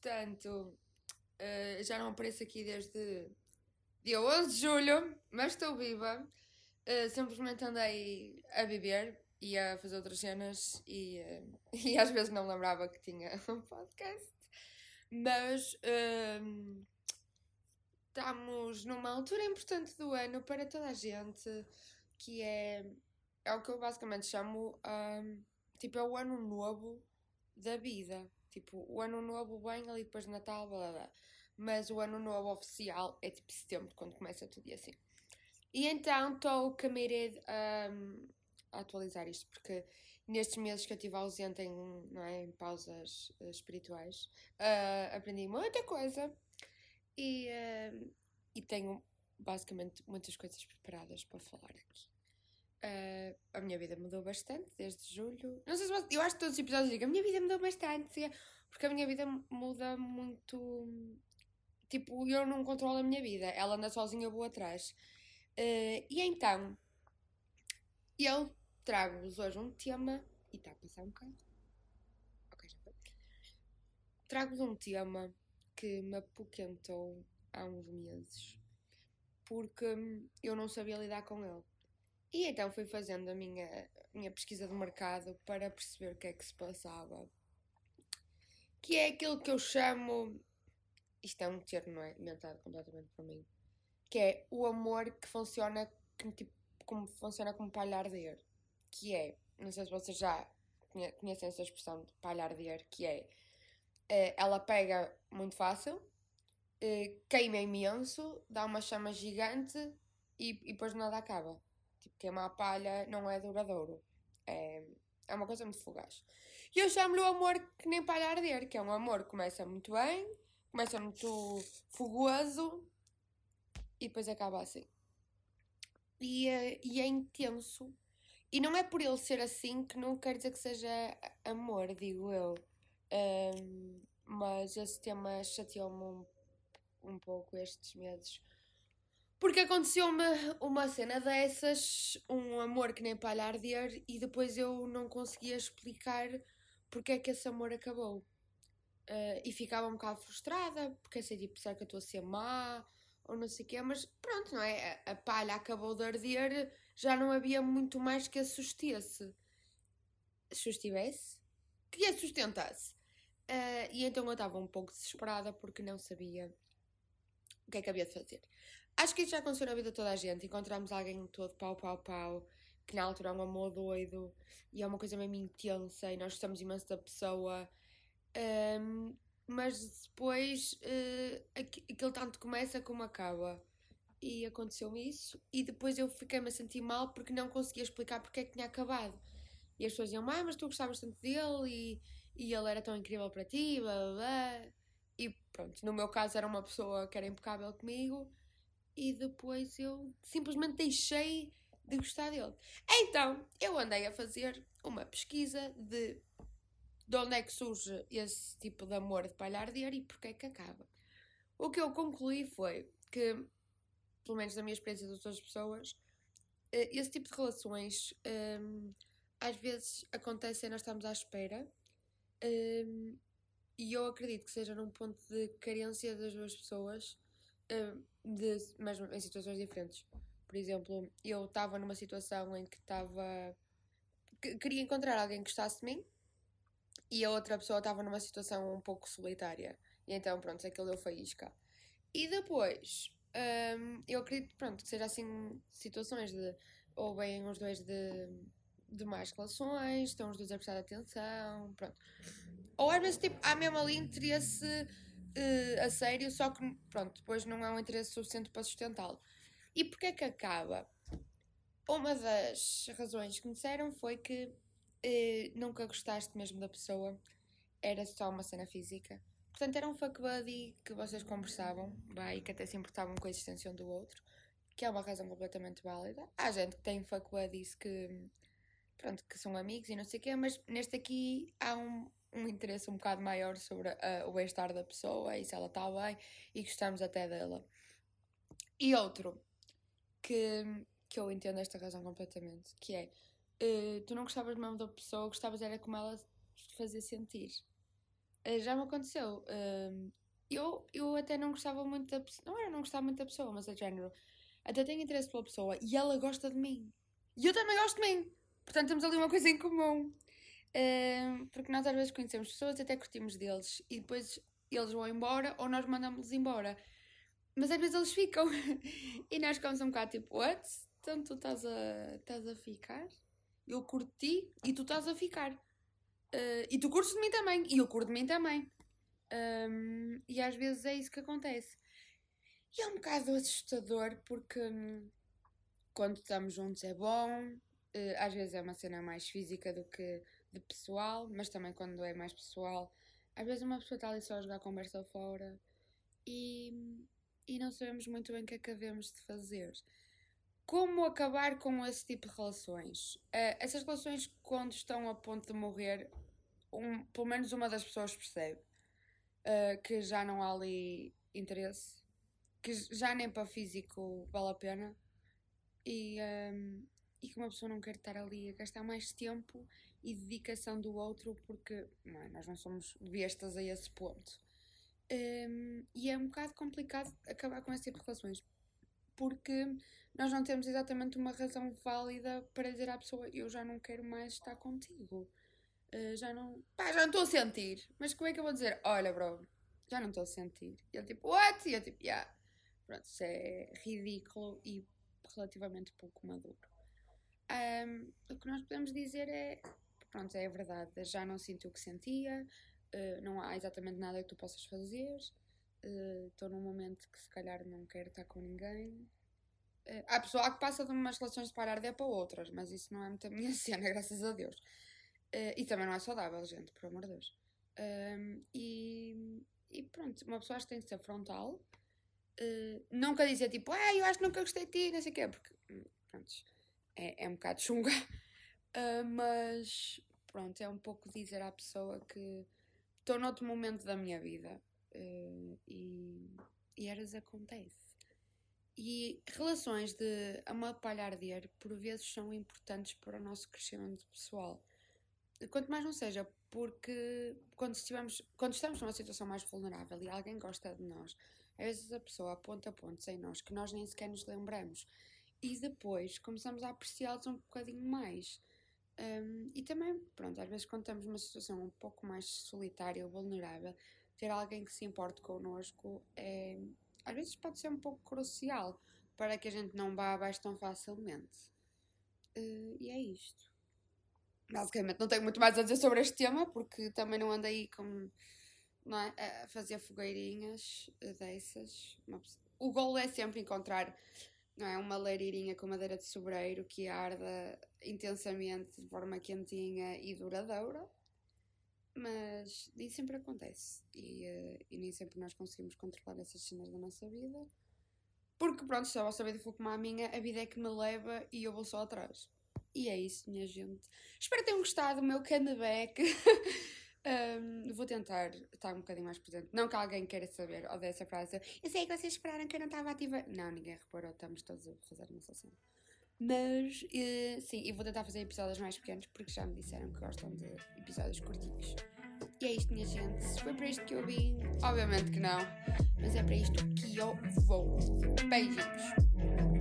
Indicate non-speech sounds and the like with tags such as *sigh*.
Portanto, uh, já não apareço aqui desde dia 11 de julho, mas estou viva. Uh, simplesmente andei a beber e a fazer outras cenas e, uh, *laughs* e às vezes não lembrava que tinha *laughs* um podcast. Mas uh, estamos numa altura importante do ano para toda a gente que é, é o que eu basicamente chamo tipo é o ano novo da vida. Tipo, o ano novo vem ali depois de Natal, blá blá. Mas o ano novo oficial é tipo setembro, quando começa tudo e assim. E então estou committed um, a atualizar isto, porque nestes meses que eu estive ausente em, não é, em pausas uh, espirituais, uh, aprendi muita coisa e, uh, e tenho basicamente muitas coisas preparadas para falar aqui. Uh, a minha vida mudou bastante desde julho. Não sei se eu acho que todos os episódios digam a minha vida mudou bastante, porque a minha vida muda muito. Tipo, eu não controlo a minha vida, ela anda sozinha, eu vou atrás. Uh, e então, eu trago-vos hoje um tema. E está a passar um bocado. Ok, já foi. Trago-vos um tema que me apoquentou há uns meses porque eu não sabia lidar com ele. E então fui fazendo a minha, minha pesquisa de mercado para perceber o que é que se passava. Que é aquilo que eu chamo. Isto é um termo, não é? Inventado completamente por mim. Que é o amor que funciona que, tipo, como funciona como palha arder. Que é. Não sei se vocês já conhecem essa expressão de palha que é. Eh, ela pega muito fácil, eh, queima imenso, dá uma chama gigante e, e depois nada acaba. Tipo, queimar a palha não é duradouro. É, é uma coisa muito fugaz. E eu chamo-lhe o amor que nem palha arder, que é um amor que começa muito bem, começa muito fogoso e depois acaba assim. E, é, e é intenso. E não é por ele ser assim que não quer dizer que seja amor, digo eu. Um, mas esse tema chateou-me um, um pouco estes meses porque aconteceu-me uma cena dessas, um amor que nem palha arder, e depois eu não conseguia explicar porque é que esse amor acabou. Uh, e ficava um bocado frustrada, porque assim, tipo, será que eu estou a ser má? Ou não sei o quê, mas pronto, não é? A, a palha acabou de arder, já não havia muito mais que a sustesse. Sustivesse? Que a sustentasse. Uh, e então eu estava um pouco desesperada porque não sabia o que é que havia de fazer. Acho que isso já aconteceu na vida de toda a gente. Encontramos alguém todo pau, pau, pau, que na altura é um amor doido e é uma coisa mesmo intensa e nós gostamos imenso da pessoa. Um, mas depois uh, aquilo tanto começa como acaba. E aconteceu-me isso. E depois eu fiquei-me a sentir mal porque não conseguia explicar porque é que tinha acabado. E as pessoas diziam, ah, mas tu gostavas tanto dele e, e ele era tão incrível para ti, blá blá blá. E pronto, no meu caso era uma pessoa que era impecável comigo e depois eu simplesmente deixei de gostar dele. Então, eu andei a fazer uma pesquisa de de onde é que surge esse tipo de amor de palha arder e porque é que acaba. O que eu concluí foi que, pelo menos na minha experiência de outras pessoas, eh, esse tipo de relações um, às vezes acontecem nós estamos à espera um, e eu acredito que seja num ponto de carência das duas pessoas de, mesmo em situações diferentes. Por exemplo, eu estava numa situação em que estava. queria encontrar alguém que gostasse de mim e a outra pessoa estava numa situação um pouco solitária. E então, pronto, aquilo deu faísca. E depois, um, eu acredito, pronto, que seja assim situações de. ou bem os dois de. de mais relações, estão os dois a prestar atenção, pronto. Ou às vezes, tipo, há mesmo ali interesse uh, a sério, só que pronto, depois não há um interesse suficiente para sustentá-lo. E porquê é que acaba? Uma das razões que me disseram foi que uh, nunca gostaste mesmo da pessoa, era só uma cena física. Portanto, era um fuck buddy que vocês conversavam, e que até se importavam com a existência um do outro, que é uma razão completamente válida. Há gente que tem fuck buddies que, pronto, que são amigos e não sei o quê, mas neste aqui há um, um interesse um bocado maior sobre uh, o bem-estar da pessoa e se ela está bem e gostamos até dela. E outro que, que eu entendo esta razão completamente, que é uh, tu não gostavas mesmo da pessoa, gostavas era como ela te fazia sentir. Uh, já me aconteceu. Uh, eu, eu até não gostava muito da pessoa. Não era não gostava muito da pessoa, mas é género. Até tenho interesse pela pessoa e ela gosta de mim. E eu também gosto de mim. Portanto, temos ali uma coisa em comum. Porque nós às vezes conhecemos pessoas, até curtimos deles e depois eles vão embora ou nós mandamos-los embora. Mas às vezes eles ficam *laughs* e nós ficamos um bocado tipo, what? Então tu estás a, estás a ficar? Eu curto ti e tu estás a ficar. Uh, e tu curtes de mim também e eu curto de mim também. Um, e às vezes é isso que acontece. E é um bocado assustador porque hum, quando estamos juntos é bom, uh, às vezes é uma cena mais física do que de pessoal, mas também quando é mais pessoal, às vezes uma pessoa está ali só a jogar conversa fora e, e não sabemos muito bem o que é devemos de fazer. Como acabar com esse tipo de relações? Uh, essas relações, quando estão a ponto de morrer, um, pelo menos uma das pessoas percebe uh, que já não há ali interesse, que já nem para físico vale a pena e, um, e que uma pessoa não quer estar ali a gastar mais tempo e dedicação do outro porque não, é, nós não somos bestas a esse ponto. Um, e é um bocado complicado acabar com esse tipo de relações porque nós não temos exatamente uma razão válida para dizer à pessoa eu já não quero mais estar contigo. Uh, já não. Pá, já não estou a sentir. Mas como é que eu vou dizer? Olha, bro, já não estou a sentir. E ele tipo, what? E eu tipo, yeah. Pronto, isso é ridículo e relativamente pouco maduro. Um, o que nós podemos dizer é, pronto, é verdade, já não sinto o que sentia, uh, não há exatamente nada que tu possas fazer, estou uh, num momento que se calhar não quero estar com ninguém. Uh, há pessoal que passa de umas relações de parar de para outras, mas isso não é muito a minha *laughs* cena, graças a Deus. Uh, e também não é saudável, gente, por amor de Deus. Um, e, e, pronto, uma pessoa acha que tem que ser frontal. Uh, nunca dizer tipo, ah, eu acho que nunca gostei de ti, não sei o quê, porque, hum, pronto, é, é um bocado chunga. Uh, *laughs* mas, pronto, é um pouco dizer à pessoa que estou noutro momento da minha vida e, e eras acontece. E relações de palhar arder, por vezes, são importantes para o nosso crescimento pessoal quanto mais não seja, porque quando, estivemos, quando estamos numa situação mais vulnerável e alguém gosta de nós, às vezes a pessoa aponta pontos em nós que nós nem sequer nos lembramos. E depois começamos a apreciá-los um bocadinho mais. Um, e também, pronto, às vezes quando estamos numa situação um pouco mais solitária ou vulnerável, ter alguém que se importe connosco é, às vezes pode ser um pouco crucial para que a gente não vá abaixo tão facilmente. Uh, e é isto basicamente não tenho muito mais a dizer sobre este tema porque também não ando aí com não é, a fazer fogueirinhas dessas. O golo é sempre encontrar não é, uma leirinha com madeira de sobreiro que arda intensamente de forma quentinha e duradoura. Mas nem sempre acontece e, uh, e nem sempre nós conseguimos controlar essas cenas da nossa vida. Porque, pronto, se a vossa vida for como a minha, a vida é que me leva e eu vou só atrás. E é isso, minha gente. Espero que tenham gostado do meu comeback. *laughs* um, vou tentar estar um bocadinho mais presente. Não que alguém queira saber ou dessa frase. Eu sei que vocês esperaram que eu não estava ativa. Não, ninguém reparou, estamos todos a fazer a nossa cena. Mas, uh, sim, e vou tentar fazer episódios mais pequenos porque já me disseram que gostam de episódios curtinhos. E é isto, minha gente. Foi para isto que eu vim, obviamente que não. Mas é para isto que eu vou. Beijinhos.